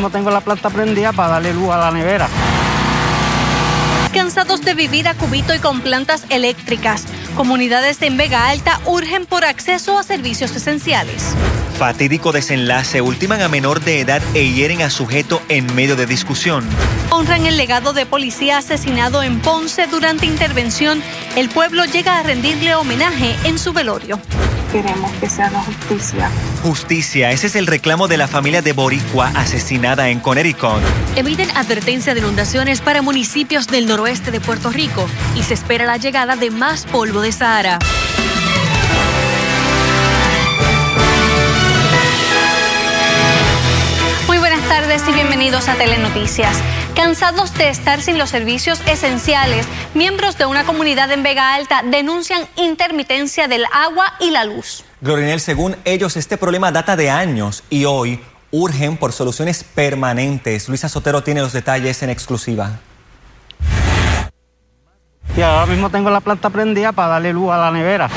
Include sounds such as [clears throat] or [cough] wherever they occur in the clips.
mismo tengo la planta prendida para darle luz a la nevera. Cansados de vivir a cubito y con plantas eléctricas, comunidades en Vega Alta urgen por acceso a servicios esenciales. Fatídico desenlace, ultiman a menor de edad e hieren a sujeto en medio de discusión. Honran el legado de policía asesinado en Ponce durante intervención. El pueblo llega a rendirle homenaje en su velorio. Queremos que se haga justicia. Justicia, ese es el reclamo de la familia de Boricua asesinada en Connecticut. Emiten advertencia de inundaciones para municipios del noroeste de Puerto Rico y se espera la llegada de más polvo de Sahara. tardes y bienvenidos a Telenoticias. Cansados de estar sin los servicios esenciales, miembros de una comunidad en Vega Alta denuncian intermitencia del agua y la luz. Glorinel, según ellos, este problema data de años y hoy urgen por soluciones permanentes. Luisa Sotero tiene los detalles en exclusiva. Y ahora mismo tengo la planta prendida para darle luz a la nevera.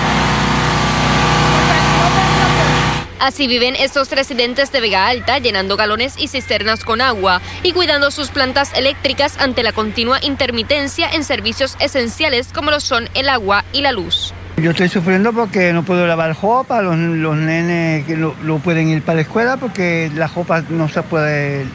Así viven estos residentes de Vega Alta, llenando galones y cisternas con agua y cuidando sus plantas eléctricas ante la continua intermitencia en servicios esenciales como lo son el agua y la luz. Yo estoy sufriendo porque no puedo lavar ropa, los, nenes no, pueden ir para la escuela porque la ropa no se puede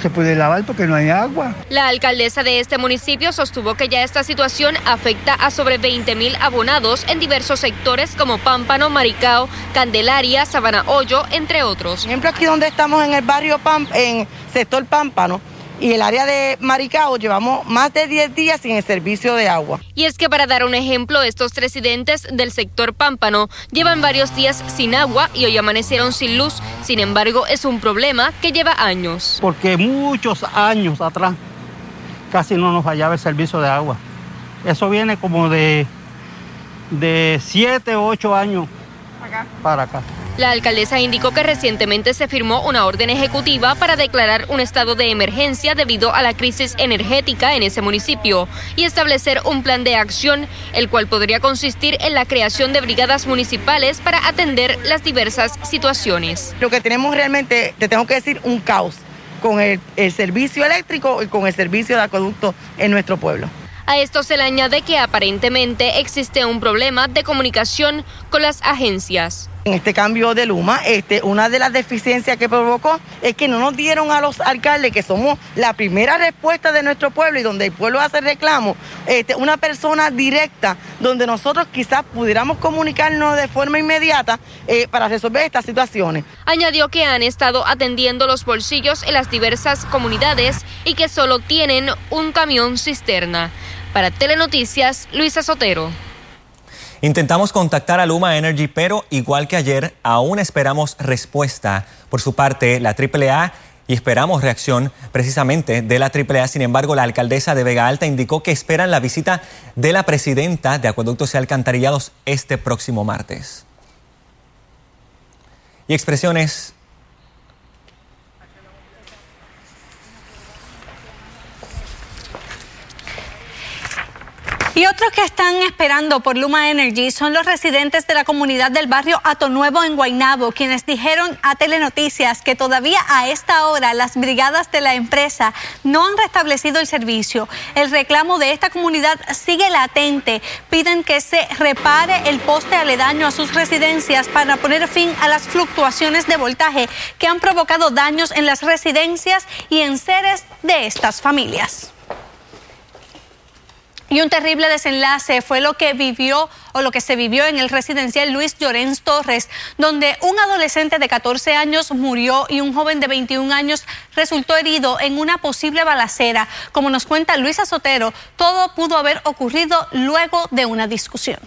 se puede lavar porque no hay agua. La alcaldesa de este municipio sostuvo que ya esta situación afecta a sobre 20 mil abonados en diversos sectores como Pámpano, Maricao, Candelaria, Sabana Hoyo, entre otros. Por ejemplo, aquí donde estamos en el barrio Pam, en sector Pámpano, y el área de Maricao llevamos más de 10 días sin el servicio de agua. Y es que para dar un ejemplo, estos residentes del sector Pámpano llevan varios días sin agua y hoy amanecieron sin luz. Sin embargo, es un problema que lleva años. Porque muchos años atrás casi no nos fallaba el servicio de agua. Eso viene como de, de 7 o 8 años para acá. La alcaldesa indicó que recientemente se firmó una orden ejecutiva para declarar un estado de emergencia debido a la crisis energética en ese municipio y establecer un plan de acción, el cual podría consistir en la creación de brigadas municipales para atender las diversas situaciones. Lo que tenemos realmente, te tengo que decir, un caos con el, el servicio eléctrico y con el servicio de acueducto en nuestro pueblo. A esto se le añade que aparentemente existe un problema de comunicación con las agencias. En este cambio de Luma, este, una de las deficiencias que provocó es que no nos dieron a los alcaldes, que somos la primera respuesta de nuestro pueblo y donde el pueblo hace reclamo, este, una persona directa donde nosotros quizás pudiéramos comunicarnos de forma inmediata eh, para resolver estas situaciones. Añadió que han estado atendiendo los bolsillos en las diversas comunidades y que solo tienen un camión cisterna. Para Telenoticias, Luisa Sotero. Intentamos contactar a Luma Energy, pero igual que ayer, aún esperamos respuesta por su parte la AAA y esperamos reacción precisamente de la AAA. Sin embargo, la alcaldesa de Vega Alta indicó que esperan la visita de la presidenta de Acueductos y Alcantarillados este próximo martes. Y expresiones Y otros que están esperando por Luma Energy son los residentes de la comunidad del barrio Ato Nuevo en Guaynabo, quienes dijeron a Telenoticias que todavía a esta hora las brigadas de la empresa no han restablecido el servicio. El reclamo de esta comunidad sigue latente. Piden que se repare el poste aledaño a sus residencias para poner fin a las fluctuaciones de voltaje que han provocado daños en las residencias y en seres de estas familias. Y un terrible desenlace fue lo que vivió o lo que se vivió en el residencial Luis Llorens Torres, donde un adolescente de 14 años murió y un joven de 21 años resultó herido en una posible balacera. Como nos cuenta Luisa Sotero, todo pudo haber ocurrido luego de una discusión.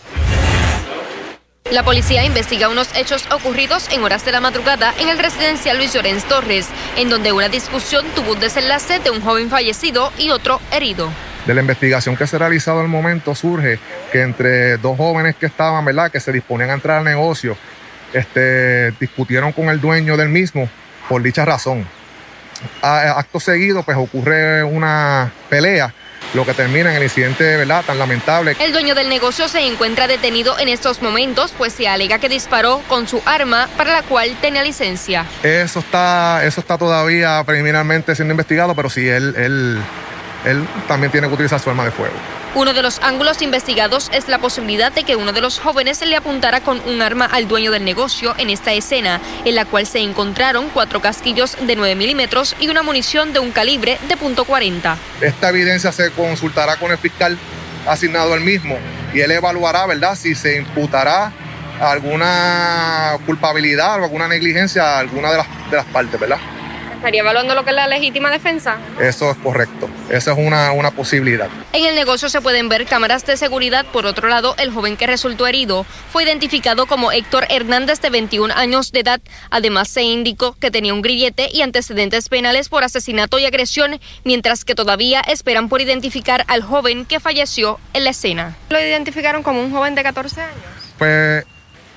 La policía investiga unos hechos ocurridos en horas de la madrugada en el residencial Luis Llorens Torres, en donde una discusión tuvo un desenlace de un joven fallecido y otro herido de la investigación que se ha realizado al momento surge que entre dos jóvenes que estaban, ¿verdad?, que se disponían a entrar al negocio, este, discutieron con el dueño del mismo por dicha razón. acto seguido, pues ocurre una pelea lo que termina en el incidente ¿verdad? tan lamentable. El dueño del negocio se encuentra detenido en estos momentos, pues se alega que disparó con su arma para la cual tenía licencia. Eso está, eso está todavía preliminarmente siendo investigado, pero sí, él, él, él también tiene que utilizar su arma de fuego. Uno de los ángulos investigados es la posibilidad de que uno de los jóvenes le apuntara con un arma al dueño del negocio en esta escena, en la cual se encontraron cuatro casquillos de 9 milímetros y una munición de un calibre de .40. Esta evidencia se consultará con el fiscal asignado al mismo y él evaluará, ¿verdad?, si se imputará alguna culpabilidad o alguna negligencia a alguna de las, de las partes, ¿verdad? ¿Estaría evaluando lo que es la legítima defensa? Eso es correcto. Esa es una, una posibilidad. En el negocio se pueden ver cámaras de seguridad. Por otro lado, el joven que resultó herido fue identificado como Héctor Hernández, de 21 años de edad. Además, se indicó que tenía un grillete y antecedentes penales por asesinato y agresión, mientras que todavía esperan por identificar al joven que falleció en la escena. ¿Lo identificaron como un joven de 14 años? Pues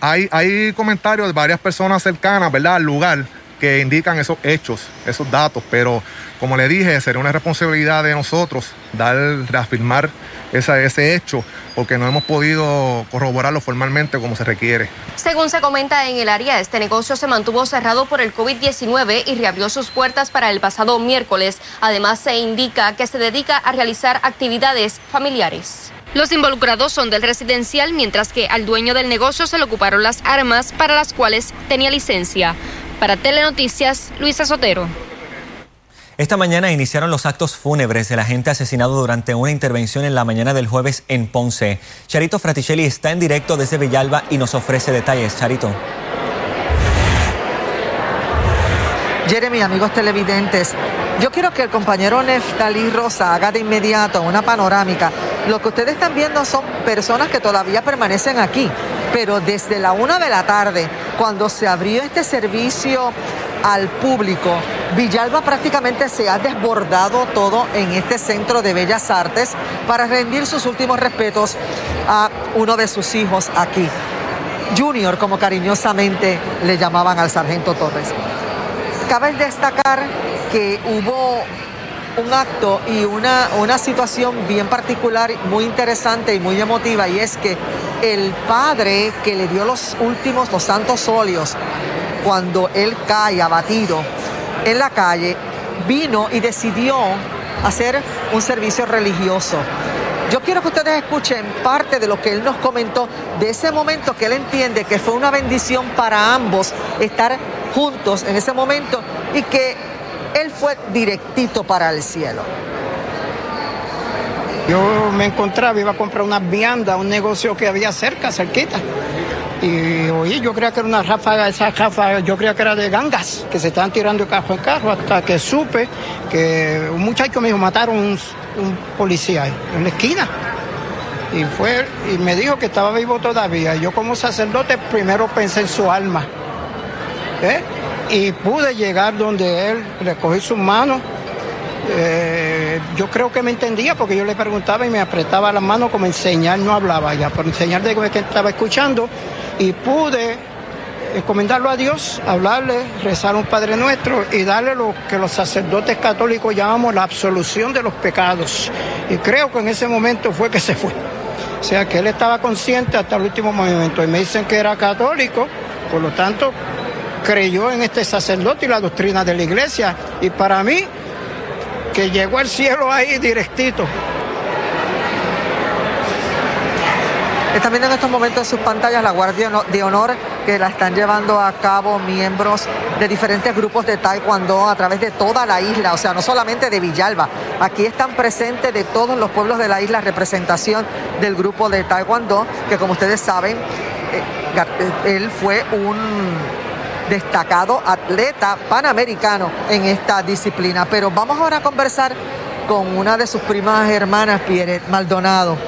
hay, hay comentarios de varias personas cercanas, ¿verdad?, al lugar que indican esos hechos, esos datos, pero como le dije, sería una responsabilidad de nosotros dar, reafirmar ese hecho, porque no hemos podido corroborarlo formalmente como se requiere. Según se comenta en el área, este negocio se mantuvo cerrado por el COVID-19 y reabrió sus puertas para el pasado miércoles. Además, se indica que se dedica a realizar actividades familiares. Los involucrados son del residencial, mientras que al dueño del negocio se le ocuparon las armas para las cuales tenía licencia. Para Telenoticias, Luisa Sotero. Esta mañana iniciaron los actos fúnebres del agente asesinado durante una intervención en la mañana del jueves en Ponce. Charito Fraticelli está en directo desde Villalba y nos ofrece detalles. Charito. Jeremy, amigos televidentes, yo quiero que el compañero Neftalí Rosa haga de inmediato una panorámica. Lo que ustedes están viendo son personas que todavía permanecen aquí, pero desde la una de la tarde, cuando se abrió este servicio al público, Villalba prácticamente se ha desbordado todo en este centro de bellas artes para rendir sus últimos respetos a uno de sus hijos aquí. Junior, como cariñosamente le llamaban al sargento Torres. Cabe destacar que hubo un acto y una, una situación bien particular, muy interesante y muy emotiva, y es que el padre que le dio los últimos, los santos óleos, cuando él cae abatido en la calle, vino y decidió hacer un servicio religioso. Yo quiero que ustedes escuchen parte de lo que él nos comentó de ese momento que él entiende que fue una bendición para ambos estar juntos en ese momento y que él fue directito para el cielo. Yo me encontraba, iba a comprar unas viandas, un negocio que había cerca, cerquita. Y oí, yo creía que era una ráfaga, esa ráfaga, yo creía que era de gangas, que se estaban tirando de carro en carro, hasta que supe que un muchacho me dijo, mataron un, un policía ahí, en la esquina. Y fue, y me dijo que estaba vivo todavía. Yo como sacerdote primero pensé en su alma. ¿Eh? Y pude llegar donde él, recogí sus manos. Eh, yo creo que me entendía porque yo le preguntaba y me apretaba las manos como enseñar, no hablaba ya, por enseñar de que estaba escuchando y pude encomendarlo a Dios, hablarle, rezar un Padre Nuestro y darle lo que los sacerdotes católicos llamamos la absolución de los pecados. Y creo que en ese momento fue que se fue. O sea que él estaba consciente hasta el último momento. Y me dicen que era católico, por lo tanto creyó en este sacerdote y la doctrina de la iglesia. Y para mí, que llegó al cielo ahí directito. Están viendo en estos momentos en sus pantallas la Guardia de Honor que la están llevando a cabo miembros de diferentes grupos de Taekwondo a través de toda la isla, o sea, no solamente de Villalba. Aquí están presentes de todos los pueblos de la isla representación del grupo de Taekwondo, que como ustedes saben, eh, él fue un destacado atleta panamericano en esta disciplina. Pero vamos ahora a conversar con una de sus primas hermanas, Pierre Maldonado.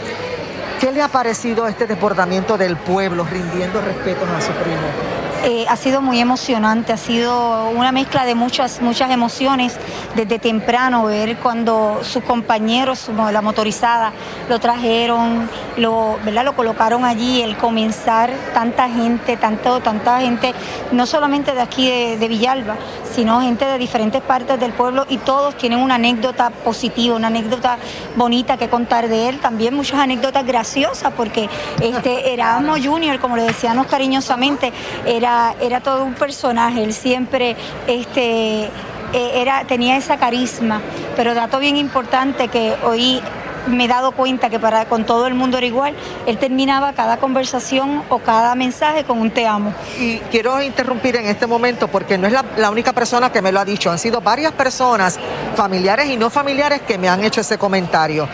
¿Qué le ha parecido este desbordamiento del pueblo rindiendo respeto a su primo? Eh, ha sido muy emocionante, ha sido una mezcla de muchas, muchas emociones desde temprano, ver cuando sus compañeros, la motorizada, lo trajeron, lo, ¿verdad? lo colocaron allí, el comenzar tanta gente, tanto, tanta gente, no solamente de aquí de, de Villalba, sino gente de diferentes partes del pueblo y todos tienen una anécdota positiva, una anécdota bonita que contar de él, también muchas anécdotas graciosas porque este [laughs] Erasmo Junior, como le decíamos cariñosamente, era, era todo un personaje, él siempre este, eh, era, tenía esa carisma, pero dato bien importante que hoy me he dado cuenta que para con todo el mundo era igual. Él terminaba cada conversación o cada mensaje con un te amo. Y quiero interrumpir en este momento porque no es la, la única persona que me lo ha dicho. Han sido varias personas, familiares y no familiares, que me han hecho ese comentario.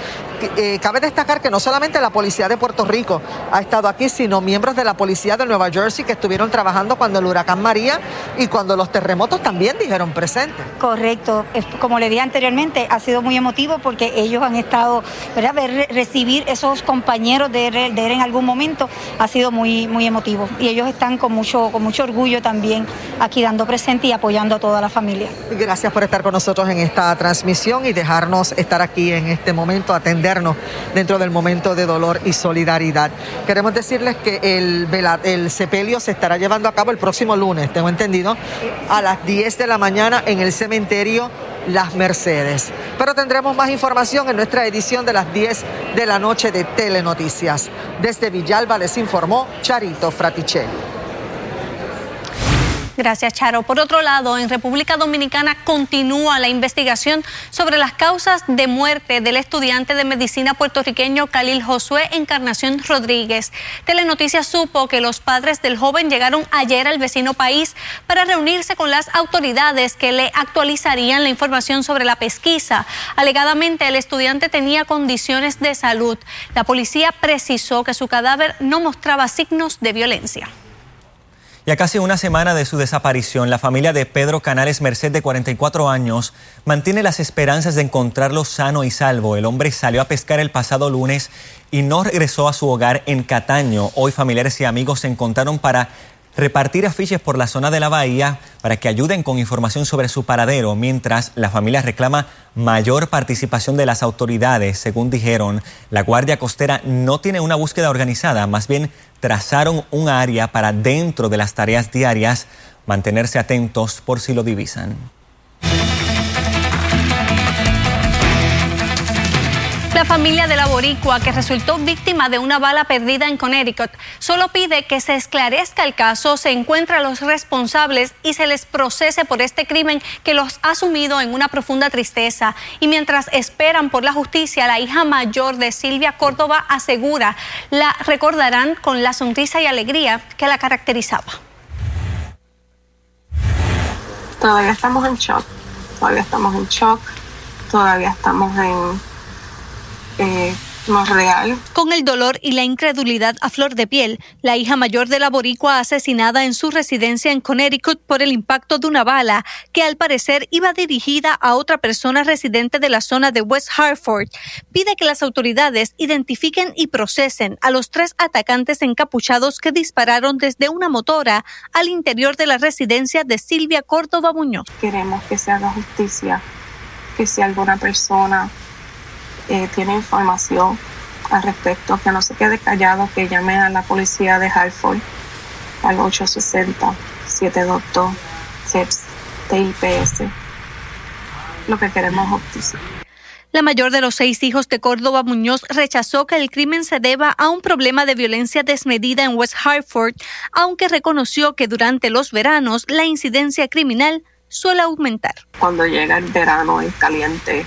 Eh, cabe destacar que no solamente la policía de Puerto Rico ha estado aquí, sino miembros de la policía de Nueva Jersey que estuvieron trabajando cuando el huracán María y cuando los terremotos también dijeron presente. Correcto, como le dije anteriormente, ha sido muy emotivo porque ellos han estado, ¿verdad? Ver- recibir esos compañeros de, él- de en algún momento ha sido muy, muy emotivo y ellos están con mucho, con mucho orgullo también aquí dando presente y apoyando a toda la familia. Gracias por estar con nosotros en esta transmisión y dejarnos estar aquí en este momento, dentro del momento de dolor y solidaridad. Queremos decirles que el, el sepelio se estará llevando a cabo el próximo lunes, tengo entendido, a las 10 de la mañana en el cementerio Las Mercedes. Pero tendremos más información en nuestra edición de las 10 de la noche de Telenoticias. Desde Villalba les informó Charito Fraticelli. Gracias, Charo. Por otro lado, en República Dominicana continúa la investigación sobre las causas de muerte del estudiante de medicina puertorriqueño Khalil Josué Encarnación Rodríguez. Telenoticias supo que los padres del joven llegaron ayer al vecino país para reunirse con las autoridades que le actualizarían la información sobre la pesquisa. Alegadamente, el estudiante tenía condiciones de salud. La policía precisó que su cadáver no mostraba signos de violencia. Y a casi una semana de su desaparición, la familia de Pedro Canales Merced, de 44 años, mantiene las esperanzas de encontrarlo sano y salvo. El hombre salió a pescar el pasado lunes y no regresó a su hogar en Cataño. Hoy familiares y amigos se encontraron para repartir afiches por la zona de la bahía para que ayuden con información sobre su paradero, mientras la familia reclama mayor participación de las autoridades. Según dijeron, la Guardia Costera no tiene una búsqueda organizada, más bien trazaron un área para dentro de las tareas diarias mantenerse atentos por si lo divisan. La familia de la boricua que resultó víctima de una bala perdida en Connecticut solo pide que se esclarezca el caso, se encuentre a los responsables y se les procese por este crimen que los ha sumido en una profunda tristeza. Y mientras esperan por la justicia, la hija mayor de Silvia Córdoba asegura la recordarán con la sonrisa y alegría que la caracterizaba. Todavía estamos en shock, todavía estamos en shock, todavía estamos en eh, no es real. Con el dolor y la incredulidad a flor de piel, la hija mayor de la boricua asesinada en su residencia en Connecticut por el impacto de una bala que al parecer iba dirigida a otra persona residente de la zona de West Hartford, pide que las autoridades identifiquen y procesen a los tres atacantes encapuchados que dispararon desde una motora al interior de la residencia de Silvia Córdoba Muñoz. Queremos que se haga justicia, que si alguna persona eh, tiene información al respecto, que no se quede callado, que llame a la policía de Hartford al 860-722-TIPS. Lo que queremos justicia. La mayor de los seis hijos de Córdoba Muñoz rechazó que el crimen se deba a un problema de violencia desmedida en West Hartford, aunque reconoció que durante los veranos la incidencia criminal suele aumentar. Cuando llega el verano es caliente,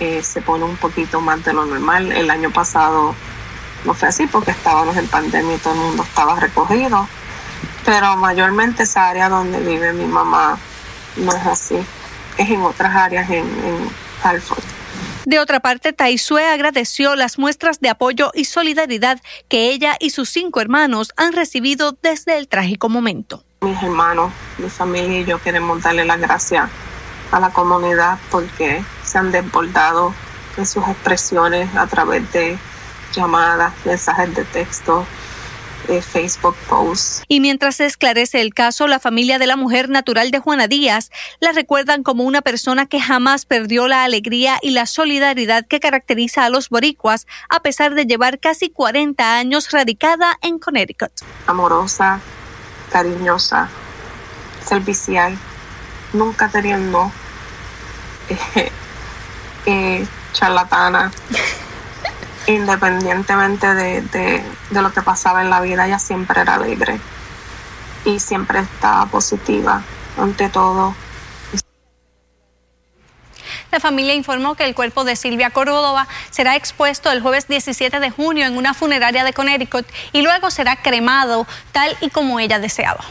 eh, se pone un poquito más de lo normal. El año pasado no fue así porque estábamos en pandemia y todo el mundo estaba recogido, pero mayormente esa área donde vive mi mamá no es así, es en otras áreas en, en Hartford. De otra parte, Taisue agradeció las muestras de apoyo y solidaridad que ella y sus cinco hermanos han recibido desde el trágico momento. Mis hermanos, mi familia y yo queremos darle las gracias a la comunidad porque se han desbordado en sus expresiones a través de llamadas, mensajes de texto, eh, Facebook posts. Y mientras se esclarece el caso, la familia de la mujer natural de Juana Díaz la recuerdan como una persona que jamás perdió la alegría y la solidaridad que caracteriza a los boricuas, a pesar de llevar casi 40 años radicada en Connecticut. Amorosa, cariñosa, servicial, nunca teniendo [laughs] eh, eh, charlatana, [laughs] independientemente de, de lo que pasaba en la vida, ella siempre era libre y siempre estaba positiva ante todo. La familia informó que el cuerpo de Silvia Córdoba será expuesto el jueves 17 de junio en una funeraria de Connecticut y luego será cremado tal y como ella deseaba.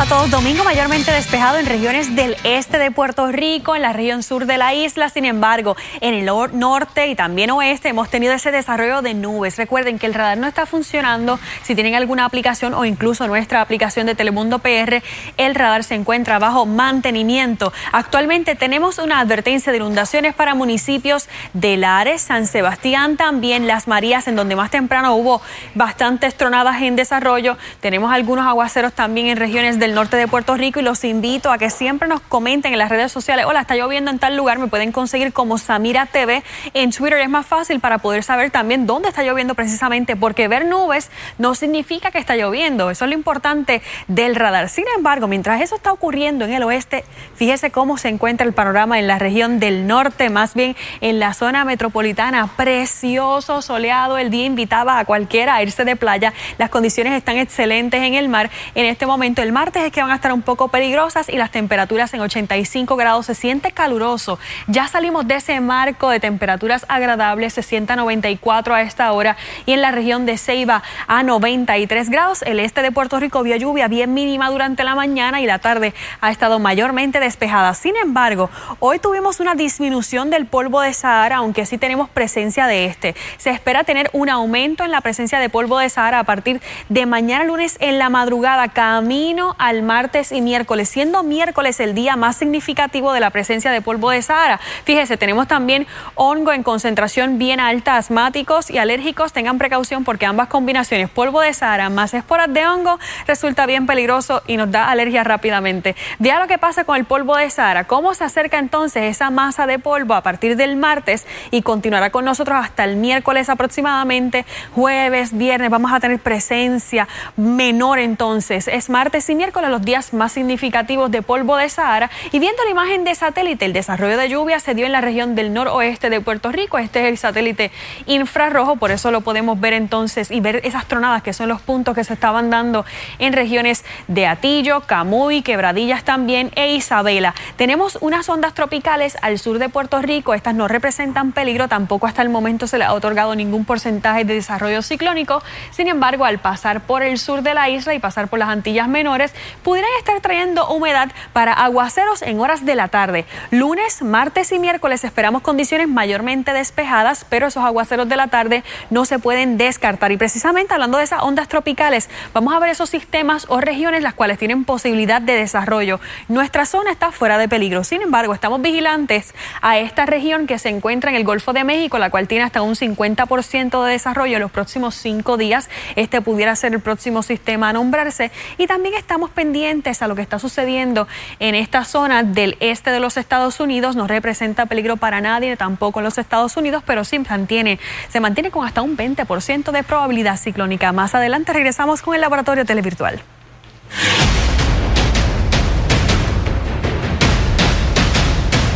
A todos. Domingo mayormente despejado en regiones del este de Puerto Rico, en la región sur de la isla. Sin embargo, en el norte y también oeste hemos tenido ese desarrollo de nubes. Recuerden que el radar no está funcionando. Si tienen alguna aplicación o incluso nuestra aplicación de Telemundo PR, el radar se encuentra bajo mantenimiento. Actualmente tenemos una advertencia de inundaciones para municipios de Lares, San Sebastián, también Las Marías, en donde más temprano hubo bastantes tronadas en desarrollo. Tenemos algunos aguaceros también en regiones del norte de Puerto Rico y los invito a que siempre nos comenten en las redes sociales, hola, está lloviendo en tal lugar, me pueden conseguir como Samira TV en Twitter, es más fácil para poder saber también dónde está lloviendo precisamente, porque ver nubes no significa que está lloviendo, eso es lo importante del radar. Sin embargo, mientras eso está ocurriendo en el oeste, fíjese cómo se encuentra el panorama en la región del norte, más bien en la zona metropolitana, precioso, soleado, el día invitaba a cualquiera a irse de playa, las condiciones están excelentes en el mar, en este momento el el es que van a estar un poco peligrosas y las temperaturas en 85 grados se siente caluroso. Ya salimos de ese marco de temperaturas agradables, se sienta 94 a esta hora y en la región de Ceiba a 93 grados. El este de Puerto Rico vio lluvia bien mínima durante la mañana y la tarde ha estado mayormente despejada. Sin embargo, hoy tuvimos una disminución del polvo de Sahara, aunque sí tenemos presencia de este. Se espera tener un aumento en la presencia de polvo de Sahara a partir de mañana lunes en la madrugada, camino al martes y miércoles, siendo miércoles el día más significativo de la presencia de polvo de Sahara. Fíjese, tenemos también hongo en concentración bien alta, asmáticos y alérgicos. Tengan precaución porque ambas combinaciones, polvo de Sahara más esporas de hongo, resulta bien peligroso y nos da alergia rápidamente. Vea lo que pasa con el polvo de Sahara. ¿Cómo se acerca entonces esa masa de polvo a partir del martes y continuará con nosotros hasta el miércoles aproximadamente? Jueves, viernes, vamos a tener presencia menor entonces. Es martes y miércoles los días más significativos de polvo de Sahara. Y viendo la imagen de satélite, el desarrollo de lluvia se dio en la región del noroeste de Puerto Rico. Este es el satélite infrarrojo, por eso lo podemos ver entonces y ver esas tronadas que son los puntos que se estaban dando en regiones de Atillo, Camuy, Quebradillas también e Isabela. Tenemos unas ondas tropicales al sur de Puerto Rico. Estas no representan peligro, tampoco hasta el momento se le ha otorgado ningún porcentaje de desarrollo ciclónico. Sin embargo, al pasar por el sur de la isla y pasar por las Antillas Menores, pudieran estar trayendo humedad para aguaceros en horas de la tarde. Lunes, martes y miércoles esperamos condiciones mayormente despejadas, pero esos aguaceros de la tarde no se pueden descartar. Y precisamente hablando de esas ondas tropicales, vamos a ver esos sistemas o regiones las cuales tienen posibilidad de desarrollo. Nuestra zona está fuera de peligro. Sin embargo, estamos vigilantes a esta región que se encuentra en el Golfo de México, la cual tiene hasta un 50% de desarrollo en los próximos cinco días. Este pudiera ser el próximo sistema a nombrarse. Y también está pendientes a lo que está sucediendo en esta zona del este de los Estados Unidos. No representa peligro para nadie, tampoco en los Estados Unidos, pero sí mantiene, se mantiene con hasta un 20% de probabilidad ciclónica. Más adelante regresamos con el laboratorio televirtual.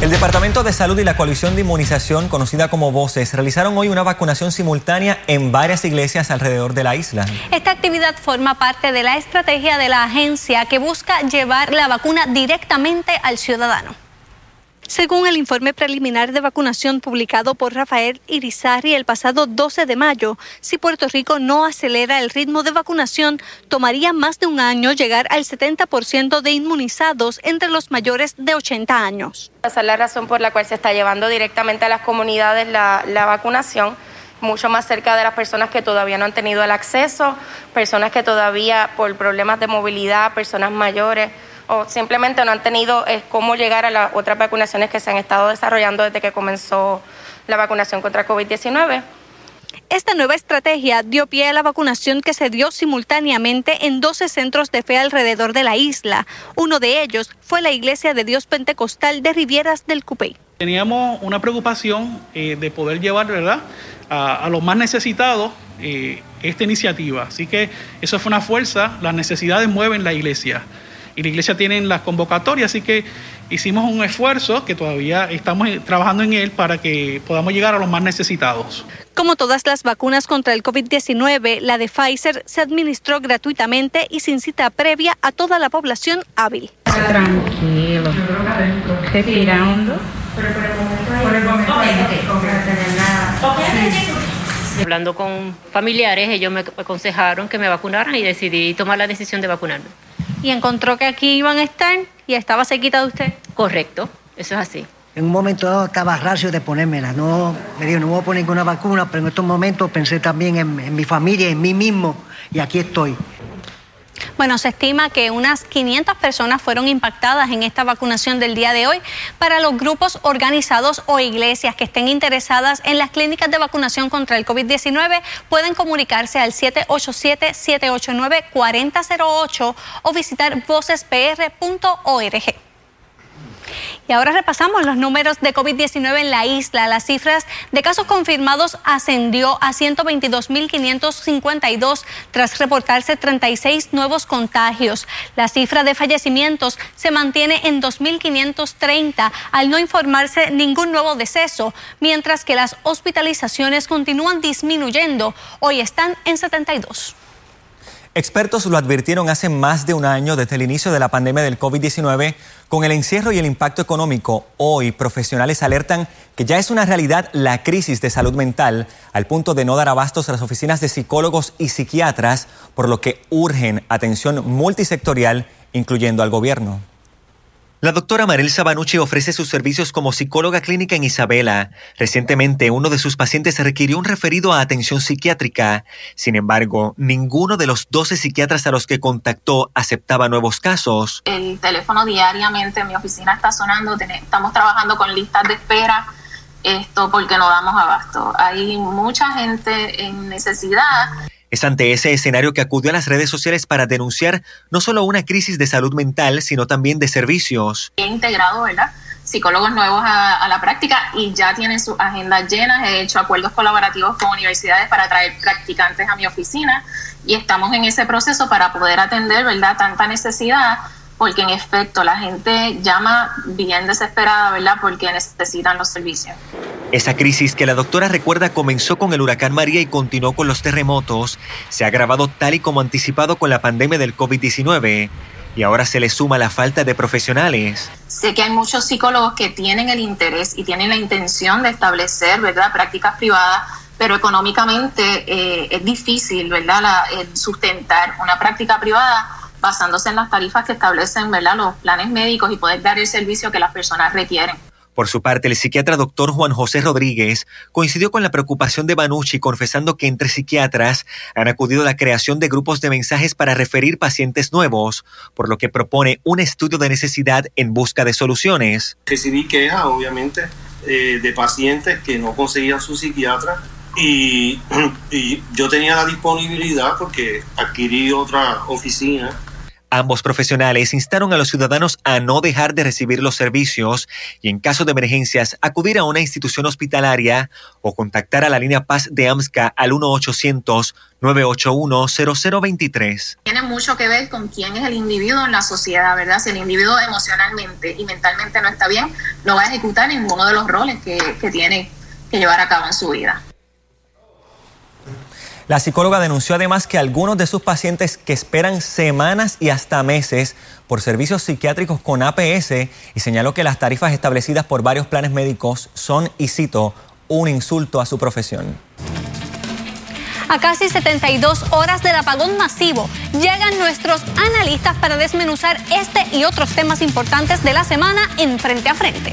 El Departamento de Salud y la Coalición de Inmunización, conocida como Voces, realizaron hoy una vacunación simultánea en varias iglesias alrededor de la isla. Esta actividad forma parte de la estrategia de la agencia que busca llevar la vacuna directamente al ciudadano. Según el informe preliminar de vacunación publicado por Rafael Irizarri el pasado 12 de mayo, si Puerto Rico no acelera el ritmo de vacunación, tomaría más de un año llegar al 70% de inmunizados entre los mayores de 80 años. Esa es la razón por la cual se está llevando directamente a las comunidades la, la vacunación mucho más cerca de las personas que todavía no han tenido el acceso, personas que todavía por problemas de movilidad, personas mayores, o simplemente no han tenido eh, cómo llegar a las otras vacunaciones que se han estado desarrollando desde que comenzó la vacunación contra COVID-19. Esta nueva estrategia dio pie a la vacunación que se dio simultáneamente en 12 centros de fe alrededor de la isla. Uno de ellos fue la Iglesia de Dios Pentecostal de Rivieras del Cupey. Teníamos una preocupación eh, de poder llevar ¿verdad? A, a, los más necesitados eh, esta iniciativa. Así que eso fue una fuerza, las necesidades mueven la iglesia y la iglesia tiene las convocatorias, así que hicimos un esfuerzo que todavía estamos trabajando en él para que podamos llegar a los más necesitados. Como todas las vacunas contra el COVID-19, la de Pfizer se administró gratuitamente y sin cita previa a toda la población hábil. Tranquilo, respirando. Hablando con familiares, ellos me aconsejaron que me vacunaran y decidí tomar la decisión de vacunarme. ¿Y encontró que aquí iban a estar y estaba cerquita de usted? Correcto, eso es así. En un momento dado estaba racio de ponérmela, no, me dijo, no voy a poner ninguna vacuna, pero en estos momentos pensé también en, en mi familia, en mí mismo, y aquí estoy. Bueno, se estima que unas 500 personas fueron impactadas en esta vacunación del día de hoy. Para los grupos organizados o iglesias que estén interesadas en las clínicas de vacunación contra el COVID-19, pueden comunicarse al 787-789-4008 o visitar vocespr.org. Y ahora repasamos los números de COVID-19 en la isla. Las cifras de casos confirmados ascendió a 122.552 tras reportarse 36 nuevos contagios. La cifra de fallecimientos se mantiene en 2.530 al no informarse ningún nuevo deceso, mientras que las hospitalizaciones continúan disminuyendo. Hoy están en 72. Expertos lo advirtieron hace más de un año desde el inicio de la pandemia del COVID-19. Con el encierro y el impacto económico, hoy profesionales alertan que ya es una realidad la crisis de salud mental al punto de no dar abastos a las oficinas de psicólogos y psiquiatras, por lo que urgen atención multisectorial, incluyendo al gobierno. La doctora Marel Sabanucci ofrece sus servicios como psicóloga clínica en Isabela. Recientemente, uno de sus pacientes requirió un referido a atención psiquiátrica. Sin embargo, ninguno de los 12 psiquiatras a los que contactó aceptaba nuevos casos. El teléfono diariamente en mi oficina está sonando, estamos trabajando con listas de espera, esto porque no damos abasto. Hay mucha gente en necesidad. Es ante ese escenario que acudió a las redes sociales para denunciar no solo una crisis de salud mental, sino también de servicios. He integrado, ¿verdad? Psicólogos nuevos a, a la práctica y ya tienen sus agendas llenas. He hecho acuerdos colaborativos con universidades para traer practicantes a mi oficina y estamos en ese proceso para poder atender, ¿verdad? Tanta necesidad porque en efecto la gente llama bien desesperada, ¿verdad? Porque necesitan los servicios. Esa crisis que la doctora recuerda comenzó con el huracán María y continuó con los terremotos, se ha agravado tal y como anticipado con la pandemia del COVID-19 y ahora se le suma la falta de profesionales. Sé que hay muchos psicólogos que tienen el interés y tienen la intención de establecer, ¿verdad?, prácticas privadas, pero económicamente eh, es difícil, ¿verdad?, la, el sustentar una práctica privada basándose en las tarifas que establecen ¿verdad? los planes médicos y poder dar el servicio que las personas requieren. Por su parte, el psiquiatra doctor Juan José Rodríguez coincidió con la preocupación de Banucci, confesando que entre psiquiatras han acudido a la creación de grupos de mensajes para referir pacientes nuevos, por lo que propone un estudio de necesidad en busca de soluciones. Recibí quejas, obviamente, eh, de pacientes que no conseguían su psiquiatra y, [clears throat] y yo tenía la disponibilidad porque adquirí otra oficina Ambos profesionales instaron a los ciudadanos a no dejar de recibir los servicios y en caso de emergencias acudir a una institución hospitalaria o contactar a la línea Paz de AMSCA al 1-800-981-0023. Tiene mucho que ver con quién es el individuo en la sociedad, ¿verdad? Si el individuo emocionalmente y mentalmente no está bien, no va a ejecutar ninguno de los roles que, que tiene que llevar a cabo en su vida. La psicóloga denunció además que algunos de sus pacientes que esperan semanas y hasta meses por servicios psiquiátricos con APS y señaló que las tarifas establecidas por varios planes médicos son, y cito, un insulto a su profesión. A casi 72 horas del apagón masivo, llegan nuestros analistas para desmenuzar este y otros temas importantes de la semana en Frente a Frente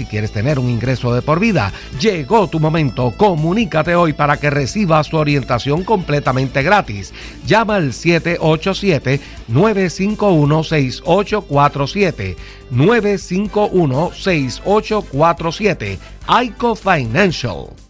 si quieres tener un ingreso de por vida. Llegó tu momento. Comunícate hoy para que recibas tu orientación completamente gratis. Llama al 787-951-6847. 951-6847. ICO Financial.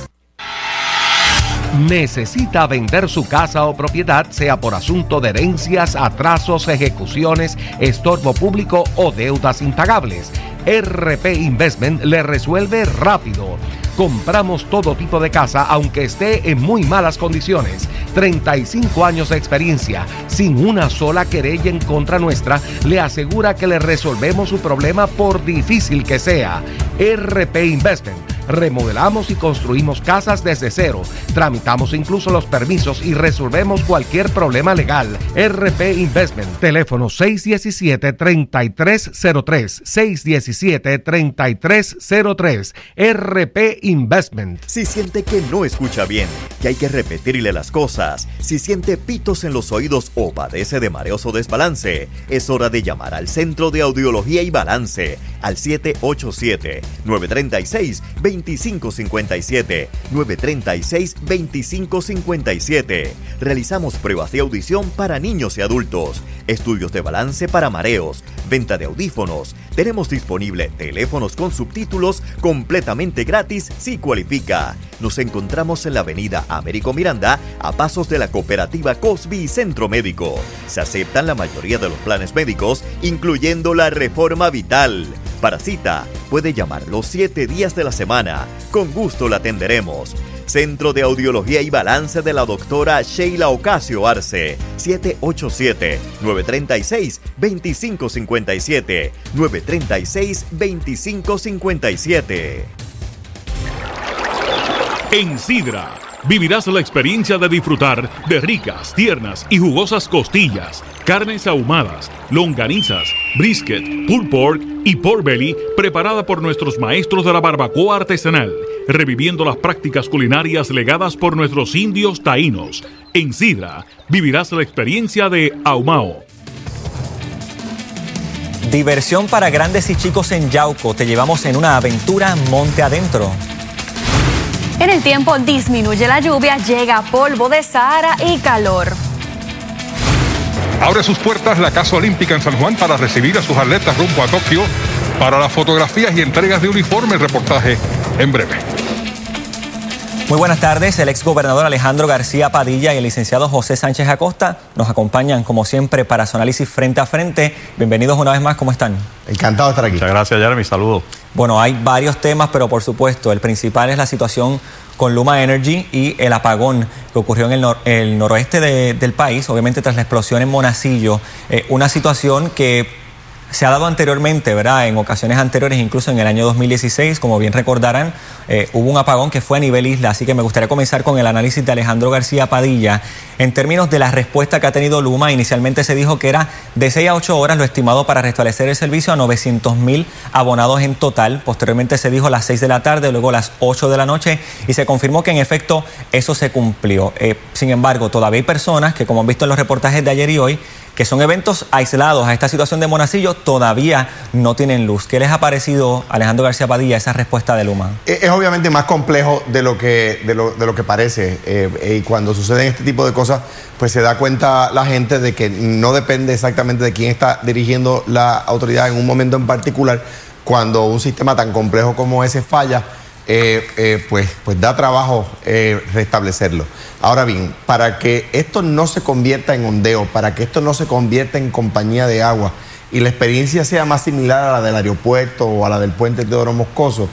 Necesita vender su casa o propiedad, sea por asunto de herencias, atrasos, ejecuciones, estorbo público o deudas impagables. RP Investment le resuelve rápido. Compramos todo tipo de casa aunque esté en muy malas condiciones. 35 años de experiencia, sin una sola querella en contra nuestra, le asegura que le resolvemos su problema por difícil que sea. RP Investment. Remodelamos y construimos casas desde cero. Tramitamos incluso los permisos y resolvemos cualquier problema legal. RP Investment. Teléfono 617-3303. 617-3303. RP Investment. Si siente que no escucha bien, que hay que repetirle las cosas, si siente pitos en los oídos o padece de mareos o desbalance, es hora de llamar al Centro de Audiología y Balance al 787-936-2557. 936-2557. Realizamos pruebas de audición para niños y adultos, estudios de balance para mareos, venta de audífonos. Tenemos disponible teléfonos con subtítulos completamente gratis si cualifica. Nos encontramos en la avenida Américo Miranda, a pasos de la cooperativa Cosby Centro Médico. Se aceptan la mayoría de los planes médicos, incluyendo la reforma vital. Para cita, puede llamar los 7 días de la semana. Con gusto la atenderemos. Centro de Audiología y Balance de la doctora Sheila Ocasio Arce. 787-936-2557. 936-2557. En Sidra vivirás la experiencia de disfrutar de ricas, tiernas y jugosas costillas, carnes ahumadas, longanizas, brisket, pulled pork y pork belly preparada por nuestros maestros de la barbacoa artesanal, reviviendo las prácticas culinarias legadas por nuestros indios taínos. En Sidra vivirás la experiencia de ahumao. Diversión para grandes y chicos en Yauco. Te llevamos en una aventura monte adentro. En el tiempo disminuye la lluvia, llega polvo de Sahara y calor. Abre sus puertas la Casa Olímpica en San Juan para recibir a sus atletas rumbo a Tokio para las fotografías y entregas de uniforme. Reportaje en breve. Muy buenas tardes. El exgobernador Alejandro García Padilla y el licenciado José Sánchez Acosta nos acompañan, como siempre, para su análisis frente a frente. Bienvenidos una vez más. ¿Cómo están? Encantado de estar aquí. Muchas gracias, Jeremy. Saludos. Bueno, hay varios temas, pero por supuesto, el principal es la situación con Luma Energy y el apagón que ocurrió en el, nor el noroeste de, del país, obviamente tras la explosión en Monacillo. Eh, una situación que se ha dado anteriormente, ¿verdad? En ocasiones anteriores, incluso en el año 2016, como bien recordarán, eh, hubo un apagón que fue a nivel isla, así que me gustaría comenzar con el análisis de Alejandro García Padilla. En términos de la respuesta que ha tenido Luma, inicialmente se dijo que era de 6 a 8 horas lo estimado para restablecer el servicio a 900 mil abonados en total. Posteriormente se dijo las 6 de la tarde, luego las 8 de la noche y se confirmó que en efecto eso se cumplió. Eh, sin embargo, todavía hay personas que, como han visto en los reportajes de ayer y hoy, que son eventos aislados a esta situación de Monacillo, todavía no tienen luz. ¿Qué les ha parecido, Alejandro García Padilla, esa respuesta de Luma? Es, obviamente más complejo de lo que, de lo, de lo que parece. Eh, y cuando suceden este tipo de cosas, pues se da cuenta la gente de que no depende exactamente de quién está dirigiendo la autoridad en un momento en particular. Cuando un sistema tan complejo como ese falla, eh, eh, pues, pues da trabajo eh, restablecerlo. Ahora bien, para que esto no se convierta en ondeo, para que esto no se convierta en compañía de agua y la experiencia sea más similar a la del aeropuerto o a la del puente de Oro Moscoso,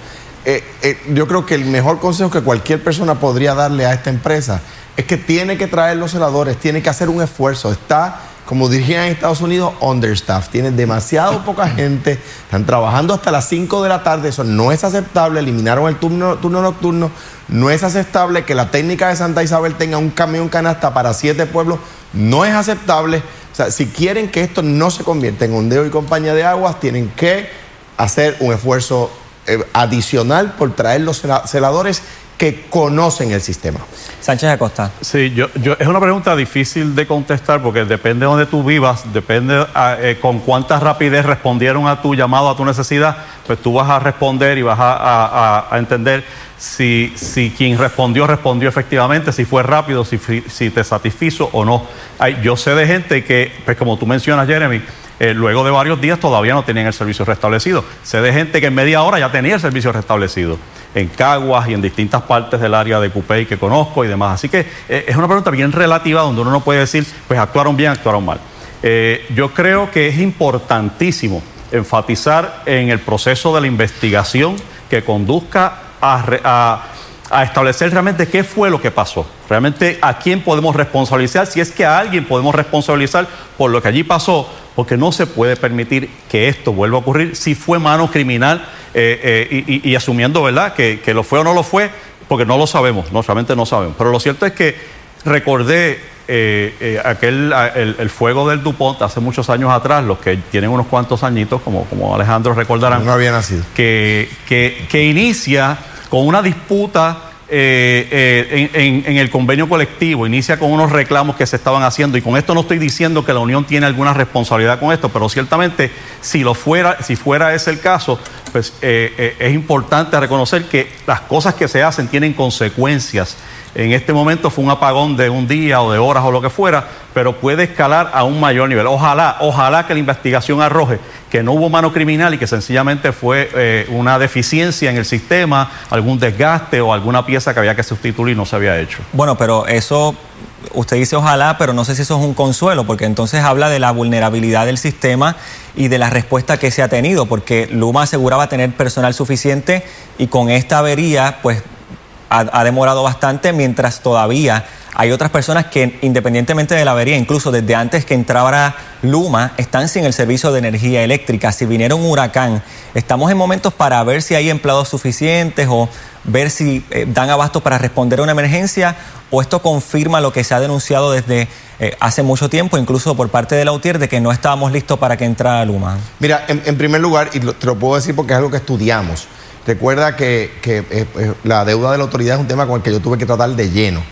yo creo que el mejor consejo que cualquier persona podría darle a esta empresa es que tiene que traer los celadores, tiene que hacer un esfuerzo. Está como dirían en Estados Unidos, understaff. Tienen demasiado [laughs] poca gente, están trabajando hasta las 5 de la tarde, eso no es aceptable, eliminaron el turno, turno nocturno, no es aceptable que la técnica de Santa Isabel tenga un camión canasta para siete pueblos, no es aceptable. O sea, si quieren que esto no se convierta en ondeo y compañía de aguas, tienen que hacer un esfuerzo eh, adicional por traer los celadores que conocen el sistema. Sánchez Acosta. Sí, yo, yo, es una pregunta difícil de contestar porque depende de donde tú vivas, depende eh, con cuánta rapidez respondieron a tu llamado, a tu necesidad, pues tú vas a responder y vas a, entender si, si, quien respondió respondió efectivamente, si fue rápido, si, si te satisfizo o no. Hay, yo sé de gente que, pues como tú mencionas, Jeremy, eh, luego de varios días todavía no tenían el servicio restablecido. Sé de gente que en media hora ya tenía el servicio restablecido, en Caguas y en distintas partes del área de Cupey que conozco y demás. Así que eh, es una pregunta bien relativa donde uno no puede decir, pues actuaron bien, actuaron mal. Eh, yo creo que es importantísimo enfatizar en el proceso de la investigación que conduzca a a establecer realmente qué fue lo que pasó, realmente a quién podemos responsabilizar, si es que a alguien podemos responsabilizar por lo que allí pasó, porque no se puede permitir que esto vuelva a ocurrir si fue mano criminal eh, eh, y, asumiendo, ¿verdad?, que, lo fue o no lo fue, porque no lo sabemos, no, realmente no sabemos. Pero lo cierto es que recordé eh, aquel el, fuego del Dupont hace muchos años atrás, los que tienen unos cuantos añitos, como, como Alejandro recordarán. No había nacido. Que, que, que inicia con una disputa eh, eh, en, el convenio colectivo, inicia con unos reclamos que se estaban haciendo, y con esto no estoy diciendo que la Unión tiene alguna responsabilidad con esto, pero ciertamente si lo fuera, si fuera ese el caso, pues eh, es importante reconocer que las cosas que se hacen tienen consecuencias en este momento fue un apagón de un día o de horas o lo que fuera, pero puede escalar a un mayor nivel. Ojalá, ojalá que la investigación arroje que no hubo mano criminal y que sencillamente fue eh, una deficiencia en el sistema, algún desgaste o alguna pieza que había que sustituir y no se había hecho. Bueno, pero eso usted dice ojalá, pero no sé si eso es un consuelo, porque entonces habla de la vulnerabilidad del sistema y de la respuesta que se ha tenido, porque Luma aseguraba tener personal suficiente y con esta avería, pues ha, demorado bastante, mientras todavía hay otras personas que independientemente de la avería, incluso desde antes que entrara Luma, están sin el servicio de energía eléctrica. Si viniera un huracán, estamos en momentos para ver si hay empleados suficientes o ver si eh, dan abasto para responder a una emergencia o esto confirma lo que se ha denunciado desde eh, hace mucho tiempo, incluso por parte de la UTIER, de que no estábamos listos para que entrara Luma. Mira, en, primer lugar, y te lo puedo decir porque es algo que estudiamos, Recuerda que, eh, eh, la deuda de la autoridad es un tema con el que yo tuve que tratar de lleno.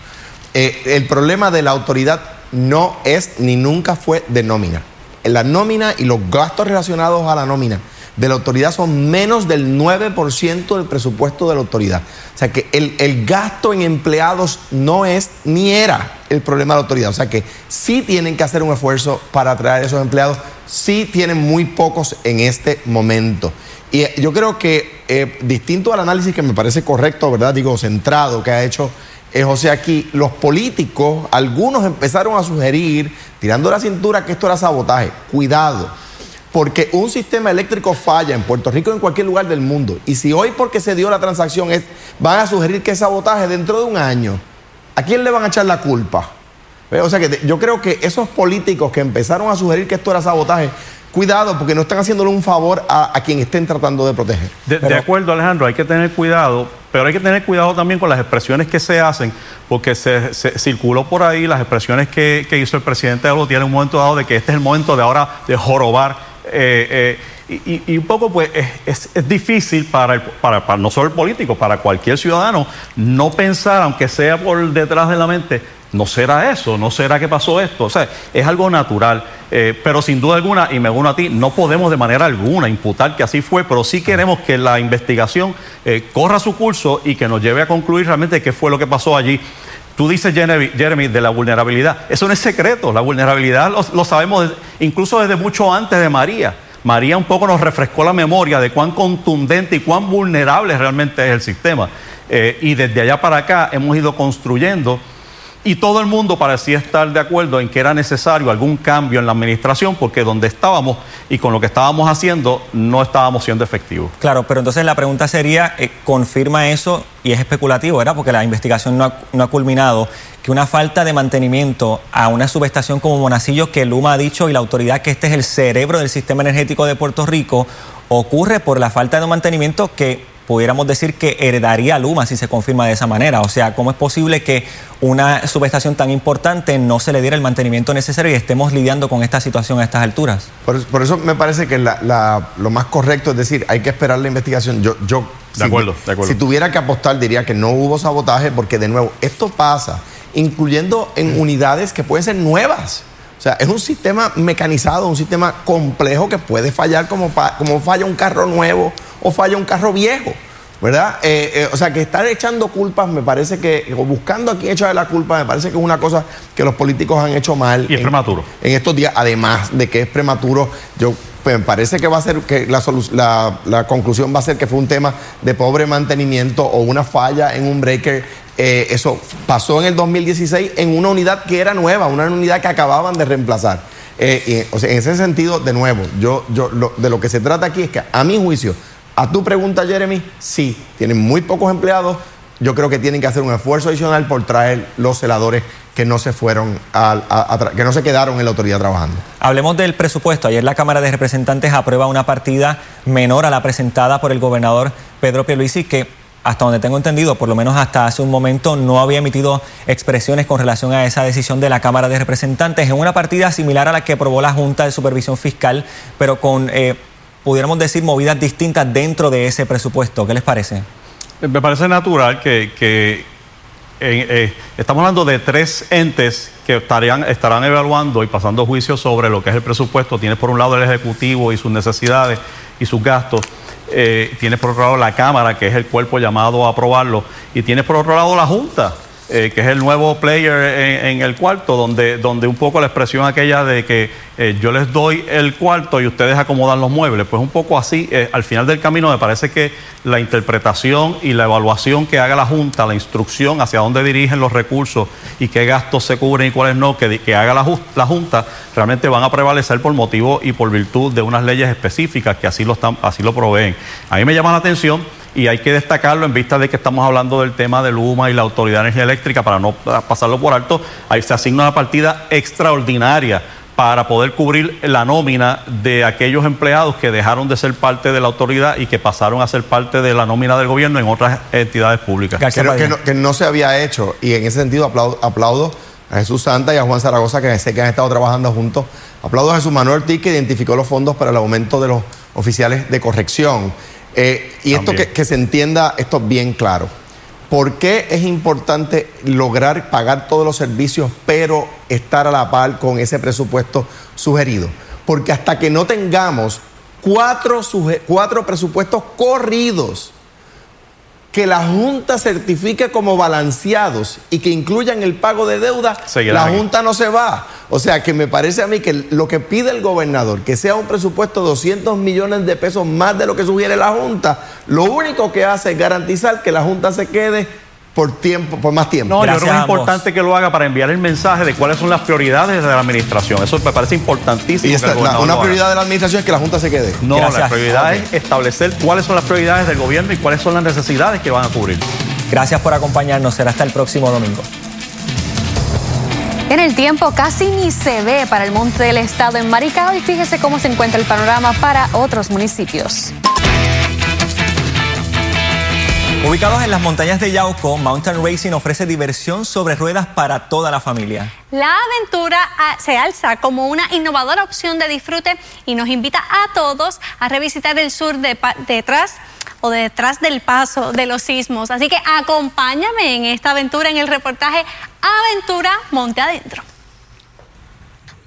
Eh, el problema de la autoridad no es ni nunca fue de nómina. La nómina y los gastos relacionados a la nómina de la autoridad son menos del 9% del presupuesto de la autoridad. O sea que el, el, gasto en empleados no es ni era el problema de la autoridad. O sea que sí tienen que hacer un esfuerzo para atraer esos empleados, sí tienen muy pocos en este momento. Y eh, yo creo que, eh, distinto al análisis que me parece correcto, ¿verdad? Digo, centrado, que ha hecho eh, José aquí, los políticos, algunos empezaron a sugerir, tirando la cintura, que esto era sabotaje. Cuidado, porque un sistema eléctrico falla en Puerto Rico en cualquier lugar del mundo. Y si hoy, porque se dio la transacción, es, van a sugerir que es sabotaje dentro de un año, ¿a quién le van a echar la culpa? O sea que yo creo que esos políticos que empezaron a sugerir que esto era sabotaje, cuidado porque no están haciéndole un favor a, quien estén tratando de proteger. De, acuerdo, Alejandro, hay que tener cuidado, pero hay que tener cuidado también con las expresiones que se hacen, porque se, circuló por ahí las expresiones que, hizo el presidente de la en un momento dado de que este es el momento de ahora de jorobar. Eh, eh, y, un poco, pues, es, difícil para, para, no solo el político, para cualquier ciudadano, no pensar, aunque sea por detrás de la mente, no será eso, no será que pasó esto. O sea, es algo natural. Eh, pero sin duda alguna, y me uno a ti, no podemos de manera alguna imputar que así fue, pero sí queremos que la investigación eh, corra su curso y que nos lleve a concluir realmente qué fue lo que pasó allí. Tú dices, Jeremy, de la vulnerabilidad. Eso no es secreto. La vulnerabilidad lo, sabemos incluso desde mucho antes de María. María un poco nos refrescó la memoria de cuán contundente y cuán vulnerable realmente es el sistema. Eh, y desde allá para acá hemos ido construyendo y todo el mundo parecía estar de acuerdo en que era necesario algún cambio en la administración porque donde estábamos y con lo que estábamos haciendo no estábamos siendo efectivos. Claro, pero entonces la pregunta sería, eh, ¿confirma eso? Y es especulativo, ¿verdad? Porque la investigación no ha, no ha culminado, que una falta de mantenimiento a una subestación como Monacillo, que Luma ha dicho y la autoridad que este es el cerebro del sistema energético de Puerto Rico, ocurre por la falta de mantenimiento que pudiéramos decir que heredaría Luma si se confirma de esa manera. O sea, ¿cómo es posible que una subestación tan importante no se le diera el mantenimiento necesario y estemos lidiando con esta situación a estas alturas? Por, eso me parece que lo más correcto es decir, hay que esperar la investigación. Yo, yo de acuerdo, de acuerdo. Si tuviera que apostar, diría que no hubo sabotaje, porque de nuevo, esto pasa, incluyendo en unidades que pueden ser nuevas. O sea, es un sistema mecanizado, un sistema complejo que puede fallar como, como falla un carro nuevo o falla un carro viejo. ¿Verdad? Eh, eh, o sea, que estar echando culpas me parece que, o buscando aquí quién de la culpa, me parece que es una cosa que los políticos han hecho mal. Y es prematuro. En estos días, además de que es prematuro, yo pues, me parece que va a ser que la, la, conclusión va a ser que fue un tema de pobre mantenimiento o una falla en un breaker. Eh, eso pasó en el 2016 en una unidad que era nueva, una unidad que acababan de reemplazar. y, o sea, en ese sentido, de nuevo, yo, yo de lo que se trata aquí es que, a mi juicio, a tu pregunta, Jeremy, sí, tienen muy pocos empleados. Yo creo que tienen que hacer un esfuerzo adicional por traer los celadores que no se fueron, que no se quedaron en la autoridad trabajando. Hablemos del presupuesto. Ayer la Cámara de Representantes aprueba una partida menor a la presentada por el gobernador Pedro Pierluisi, que hasta donde tengo entendido, por lo menos hasta hace un momento, no había emitido expresiones con relación a esa decisión de la Cámara de Representantes en una partida similar a la que aprobó la Junta de Supervisión Fiscal, pero con eh, pudiéramos decir, movidas distintas dentro de ese presupuesto. ¿Qué les parece? Me parece natural que, eh, eh, estamos hablando de tres entes que estarían, estarán evaluando y pasando juicio sobre lo que es el presupuesto. Tienes por un lado el Ejecutivo y sus necesidades y sus gastos. Eh, tienes por otro lado la Cámara, que es el cuerpo llamado a aprobarlo. Y tienes por otro lado la Junta, eh, que es el nuevo player en, el cuarto, donde, donde un poco la expresión aquella de que eh, yo les doy el cuarto y ustedes acomodan los muebles, pues un poco así, eh, al final del camino me parece que la interpretación y la evaluación que haga la Junta, la instrucción hacia dónde dirigen los recursos y qué gastos se cubren y cuáles no, que, que haga la, la, Junta, realmente van a prevalecer por motivo y por virtud de unas leyes específicas que así lo, están, así lo proveen. A mí me llama la atención y hay que destacarlo en vista de que estamos hablando del tema de Luma y la Autoridad de Energía Eléctrica, para no pasarlo por alto, ahí se asigna una partida extraordinaria para poder cubrir la nómina de aquellos empleados que dejaron de ser parte de la autoridad y que pasaron a ser parte de la nómina del gobierno en otras entidades públicas. Creo que no, que no se había hecho y en ese sentido aplaudo, aplaudo a Jesús Santa y a Juan Zaragoza que sé que han estado trabajando juntos. Aplaudo a Jesús Manuel T que identificó los fondos para el aumento de los oficiales de corrección. Eh, y esto que, se entienda, esto bien claro. ¿Por qué es importante lograr pagar todos los servicios, pero estar a la par con ese presupuesto sugerido? Porque hasta que no tengamos cuatro, cuatro presupuestos corridos que la Junta certifique como balanceados y que incluyan el pago de deuda, la Junta no se va. O sea que me parece a mí que lo que pide el gobernador, que sea un presupuesto de 200 millones de pesos más de lo que sugiere la Junta, lo único que hace es garantizar que la Junta se quede por tiempo, por más tiempo. No, yo creo que es importante que lo haga para enviar el mensaje de cuáles son las prioridades de la administración. Eso me parece importantísimo. Y una prioridad de la administración es que la Junta se quede. No, la prioridad es establecer cuáles son las prioridades del gobierno y cuáles son las necesidades que van a cubrir. Gracias por acompañarnos. Será hasta el próximo domingo. En el tiempo casi ni se ve para el monte del estado en Maricao y fíjese cómo se encuentra el panorama para otros municipios. Ubicados en las montañas de Yauco, Mountain Racing ofrece diversión sobre ruedas para toda la familia. La aventura ah, se alza como una innovadora opción de disfrute y nos invita a todos a revisitar el sur de, detrás o detrás del paso de los sismos. Así que acompáñame en esta aventura en el reportaje Aventura Monte Adentro.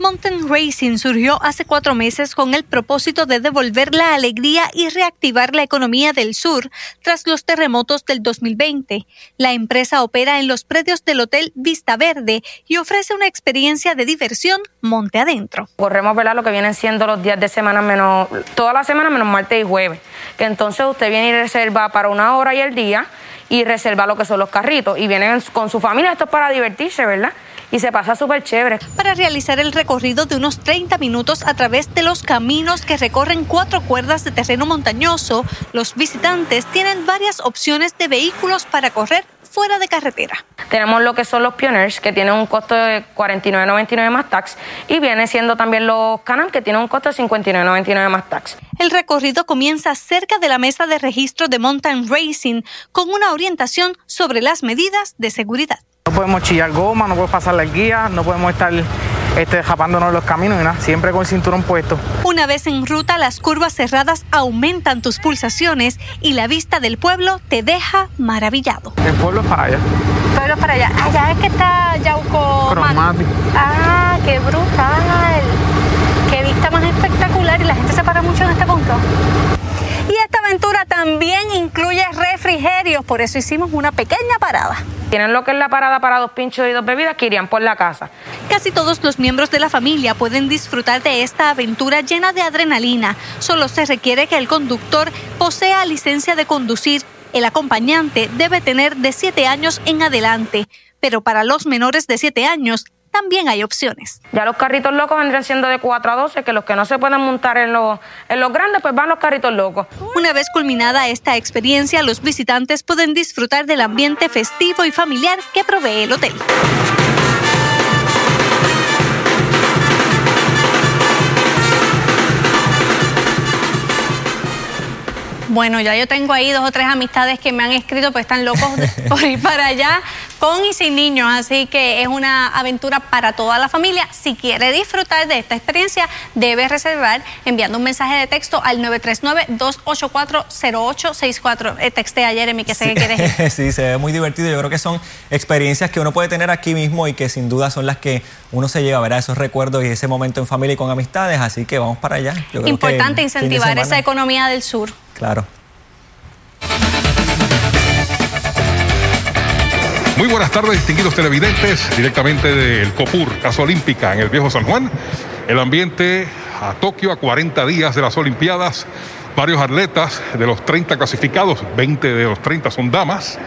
Mountain Racing surgió hace cuatro meses con el propósito de devolver la alegría y reactivar la economía del sur tras los terremotos del 2020. La empresa opera en los predios del Hotel Vista Verde y ofrece una experiencia de diversión monte adentro. Corremos ¿verdad? lo que vienen siendo los días de semana menos, toda la semana menos martes y jueves, que entonces usted viene y reserva para una hora y el día y reserva lo que son los carritos y vienen con su familia, esto es para divertirse, ¿verdad? Y se pasa súper chévere. Para realizar el recorrido de unos 30 minutos a través de los caminos que recorren cuatro cuerdas de terreno montañoso, los visitantes tienen varias opciones de vehículos para correr fuera de carretera. Tenemos lo que son los Pioneers, que tienen un costo de 49.99 más tax, y viene siendo también los Canon, que tienen un costo de 59.99 más tax. El recorrido comienza cerca de la mesa de registro de Mountain Racing, con una orientación sobre las medidas de seguridad. No podemos chillar goma, no podemos pasar la guía, no podemos estar este, japándonos los caminos y nada, siempre con el cinturón puesto. Una vez en ruta, las curvas cerradas aumentan tus pulsaciones y la vista del pueblo te deja maravillado. El pueblo es para allá. El pueblo es para allá. Allá es que está Yauco. Cromático. Ah, qué brutal. Qué vista más espectacular y la gente se para mucho en este punto. Y esta aventura también incluye refrigerios, por eso hicimos una pequeña parada. Tienen lo que es la parada para dos pinchos y dos bebidas que irían por la casa. Casi todos los miembros de la familia pueden disfrutar de esta aventura llena de adrenalina. Solo se requiere que el conductor posea licencia de conducir. El acompañante debe tener de 7 años en adelante. Pero para los menores de 7 años, también hay opciones. Ya los carritos locos vendrían siendo de 4 a 12, que los que no se pueden montar en los, en los grandes, pues van los carritos locos. Una vez culminada esta experiencia, los visitantes pueden disfrutar del ambiente festivo y familiar que provee el hotel. Bueno, ya yo tengo ahí dos o tres amistades que me han escrito, pues están locos [laughs] por ir para allá con y sin niños, así que es una aventura para toda la familia. Si quiere disfrutar de esta experiencia, debe reservar enviando un mensaje de texto al 939-284-0864. Eh, texté a Jeremy que sé que quieres [laughs] sí, se ve muy divertido. Yo creo que son experiencias que uno puede tener aquí mismo y que sin duda son las que uno se lleva, ¿verdad? Esos recuerdos y ese momento en familia y con amistades, así que vamos para allá. Importante incentivar esa economía del sur. Claro. Muy buenas tardes, distinguidos televidentes, directamente del COPUR, Casa Olímpica en el Viejo San Juan. El ambiente a Tokio a 40 días de las Olimpiadas. Varios atletas de los 30 clasificados, 20 de los 30 son damas.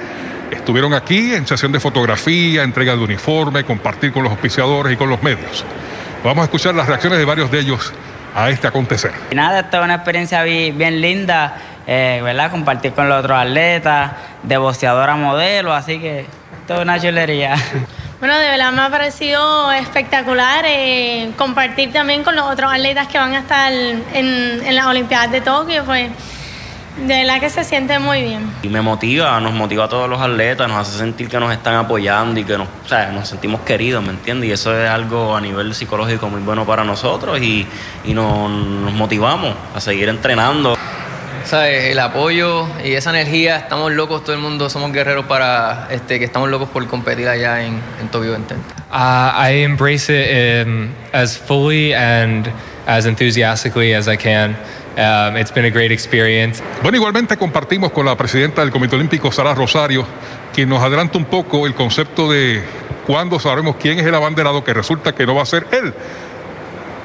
Estuvieron aquí en sesión de fotografía, entrega de uniforme, compartir con los auspiciadores y con los medios. Vamos a escuchar las reacciones de varios de ellos a este acontecer. Nada, esta es una experiencia bien, linda, eh, ¿verdad? Compartir con los otros atletas, de boxeadora modelo, así que es una chulería. [laughs] Bueno, de verdad me ha parecido espectacular eh, compartir también con los otros atletas que van a estar en, en las Olimpiadas de Tokio, pues de verdad que se siente muy bien. Y me motiva, nos motiva a todos los atletas, nos hace sentir que nos están apoyando y que nos, o sea, nos sentimos queridos, ¿me entiendes? Y eso es algo a nivel psicológico muy bueno para nosotros y, y nos, nos motivamos a seguir entrenando. ¿Sabes? El apoyo y esa energía, estamos locos, todo el mundo somos guerreros para este, que estamos locos por competir allá en, en Tokio 20. Uh, I embrace it um, as fully and as enthusiastically as I can. Um, it's been a great experience. Bueno, igualmente compartimos con la presidenta del Comité Olímpico, Sara Rosario, quien nos adelanta un poco el concepto de cuándo sabremos quién es el abanderado, que resulta que no va a ser él,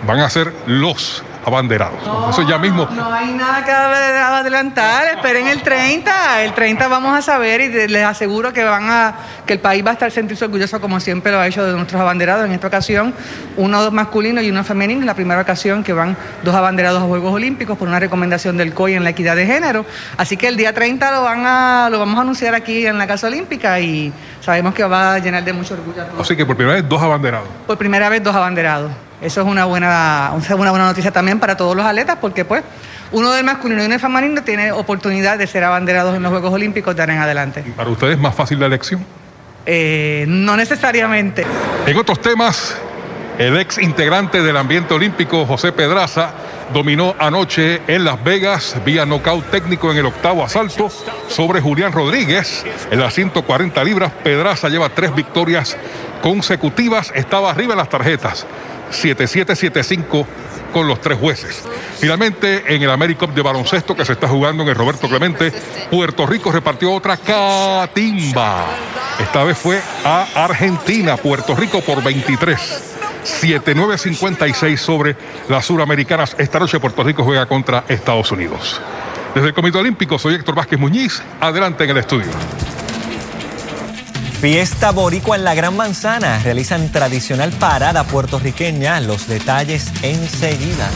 van a ser los abanderados. Eso ya mismo. No hay nada que adelantar, esperen el 30, el 30 vamos a saber y les aseguro que van a que el país va a estar sentirse orgulloso como siempre lo ha hecho de nuestros abanderados. En esta ocasión, uno masculino y uno femenino, es la primera ocasión que van dos abanderados a Juegos Olímpicos por una recomendación del COI en la equidad de género. Así que el día 30 lo van a lo vamos a anunciar aquí en la Casa Olímpica y sabemos que va a llenar de mucho orgullo a todos. Así que por primera vez dos abanderados. Por primera vez dos abanderados. Eso es una buena, una buena noticia también para todos los atletas porque pues uno del masculino y uno del femenino tiene oportunidad de ser abanderados en los Juegos Olímpicos de ahora en adelante. ¿Y para ustedes es más fácil la elección? Eh, no necesariamente. En otros temas, el ex integrante del ambiente olímpico, José Pedraza, dominó anoche en Las Vegas vía nocaut técnico en el octavo asalto sobre Julián Rodríguez. En las 140 libras, Pedraza lleva tres victorias consecutivas, estaba arriba en las tarjetas. 7775 con los tres jueces. Finalmente, en el AmeriCup de baloncesto que se está jugando en el Roberto Clemente, Puerto Rico repartió otra catimba. Esta vez fue a Argentina, Puerto Rico por 23. 7-9-56 sobre las suramericanas. Esta noche Puerto Rico juega contra Estados Unidos. Desde el Comité Olímpico soy Héctor Vázquez Muñiz. Adelante en el estudio. Fiesta Boricua en la Gran Manzana. Realizan tradicional parada puertorriqueña. Los detalles enseguida.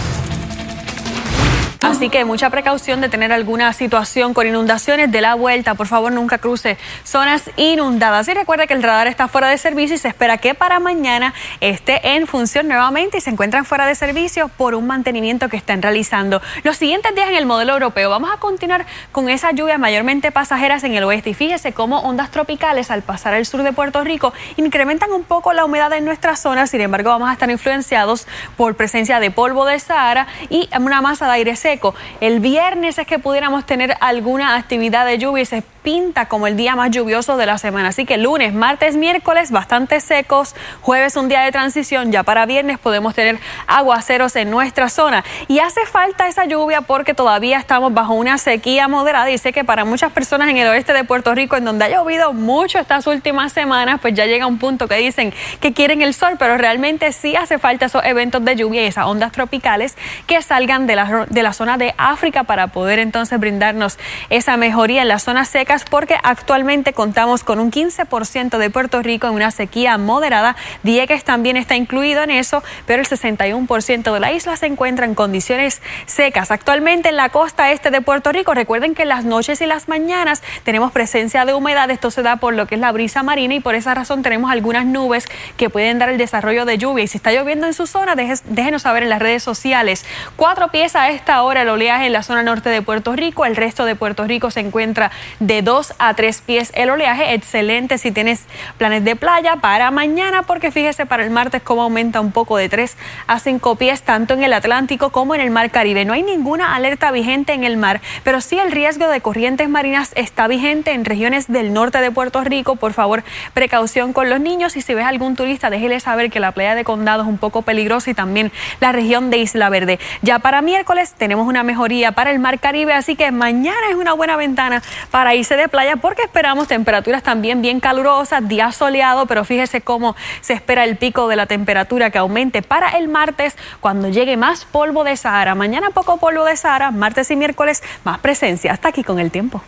Así que mucha precaución de tener alguna situación con inundaciones de la vuelta. Por favor, nunca cruce zonas inundadas. Y recuerda que el radar está fuera de servicio y se espera que para mañana esté en función nuevamente y se encuentran fuera de servicio por un mantenimiento que están realizando. Los siguientes días en el modelo europeo vamos a continuar con esas lluvias mayormente pasajeras en el oeste. Y fíjese cómo ondas tropicales al pasar al sur de Puerto Rico incrementan un poco la humedad en nuestra zona. Sin embargo, vamos a estar influenciados por presencia de polvo de Sahara y una masa de aire seco el viernes es que pudiéramos tener alguna actividad de lluvia y se pinta como el día más lluvioso de la semana. Así que lunes, martes, miércoles bastante secos, jueves un día de transición, ya para viernes podemos tener aguaceros en nuestra zona. Y hace falta esa lluvia porque todavía estamos bajo una sequía moderada y sé que para muchas personas en el oeste de Puerto Rico, en donde ha llovido mucho estas últimas semanas, pues ya llega un punto que dicen que quieren el sol, pero realmente sí hace falta esos eventos de lluvia y esas ondas tropicales que salgan de la, de la zona de África para poder entonces brindarnos esa mejoría en las zonas secas porque actualmente contamos con un 15% de Puerto Rico en una sequía moderada. Diegues también está incluido en eso, pero el 61% de la isla se encuentra en condiciones secas. Actualmente en la costa este de Puerto Rico, recuerden que en las noches y las mañanas tenemos presencia de humedad. Esto se da por lo que es la brisa marina y por esa razón tenemos algunas nubes que pueden dar el desarrollo de lluvia. Y si está lloviendo en su zona, déjenos saber en las redes sociales. Cuatro pies a esta hora el oleaje en la zona norte de Puerto Rico. El resto de Puerto Rico se encuentra de 2 a 3 pies el oleaje. Excelente si tienes planes de playa para mañana, porque fíjese para el martes cómo aumenta un poco de 3 a 5 pies, tanto en el Atlántico como en el Mar Caribe. No hay ninguna alerta vigente en el mar, pero sí el riesgo de corrientes marinas está vigente en regiones del norte de Puerto Rico. Por favor, precaución con los niños y si ves algún turista, déjele saber que la playa de Condado es un poco peligrosa y también la región de Isla Verde. Ya para miércoles tenemos una mejoría para el Mar Caribe, así que mañana es una buena ventana para irse de playa porque esperamos temperaturas también bien calurosas, día soleado, pero fíjese cómo se espera el pico de la temperatura que aumente para el martes cuando llegue más polvo de Sahara. Mañana poco polvo de Sahara, martes y miércoles más presencia. Hasta aquí con el tiempo.